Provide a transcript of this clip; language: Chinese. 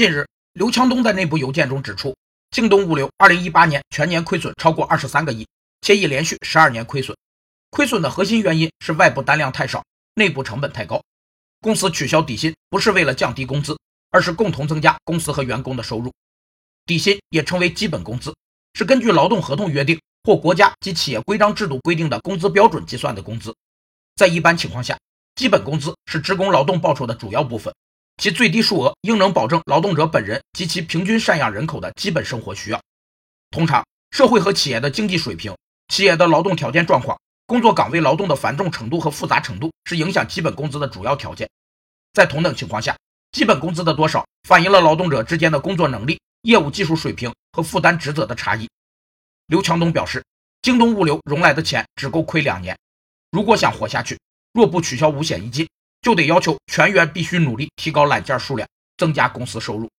近日，刘强东在内部邮件中指出，京东物流2018年全年亏损超过23个亿，且已连续12年亏损。亏损的核心原因是外部单量太少，内部成本太高。公司取消底薪不是为了降低工资，而是共同增加公司和员工的收入。底薪也称为基本工资，是根据劳动合同约定或国家及企业规章制度规定的工资标准计算的工资。在一般情况下，基本工资是职工劳动报酬的主要部分。其最低数额应能保证劳动者本人及其平均赡养人口的基本生活需要。通常，社会和企业的经济水平、企业的劳动条件状况、工作岗位劳动的繁重程度和复杂程度是影响基本工资的主要条件。在同等情况下，基本工资的多少反映了劳动者之间的工作能力、业务技术水平和负担职责的差异。刘强东表示，京东物流融来的钱只够亏两年，如果想活下去，若不取消五险一金。就得要求全员必须努力提高揽件数量，增加公司收入。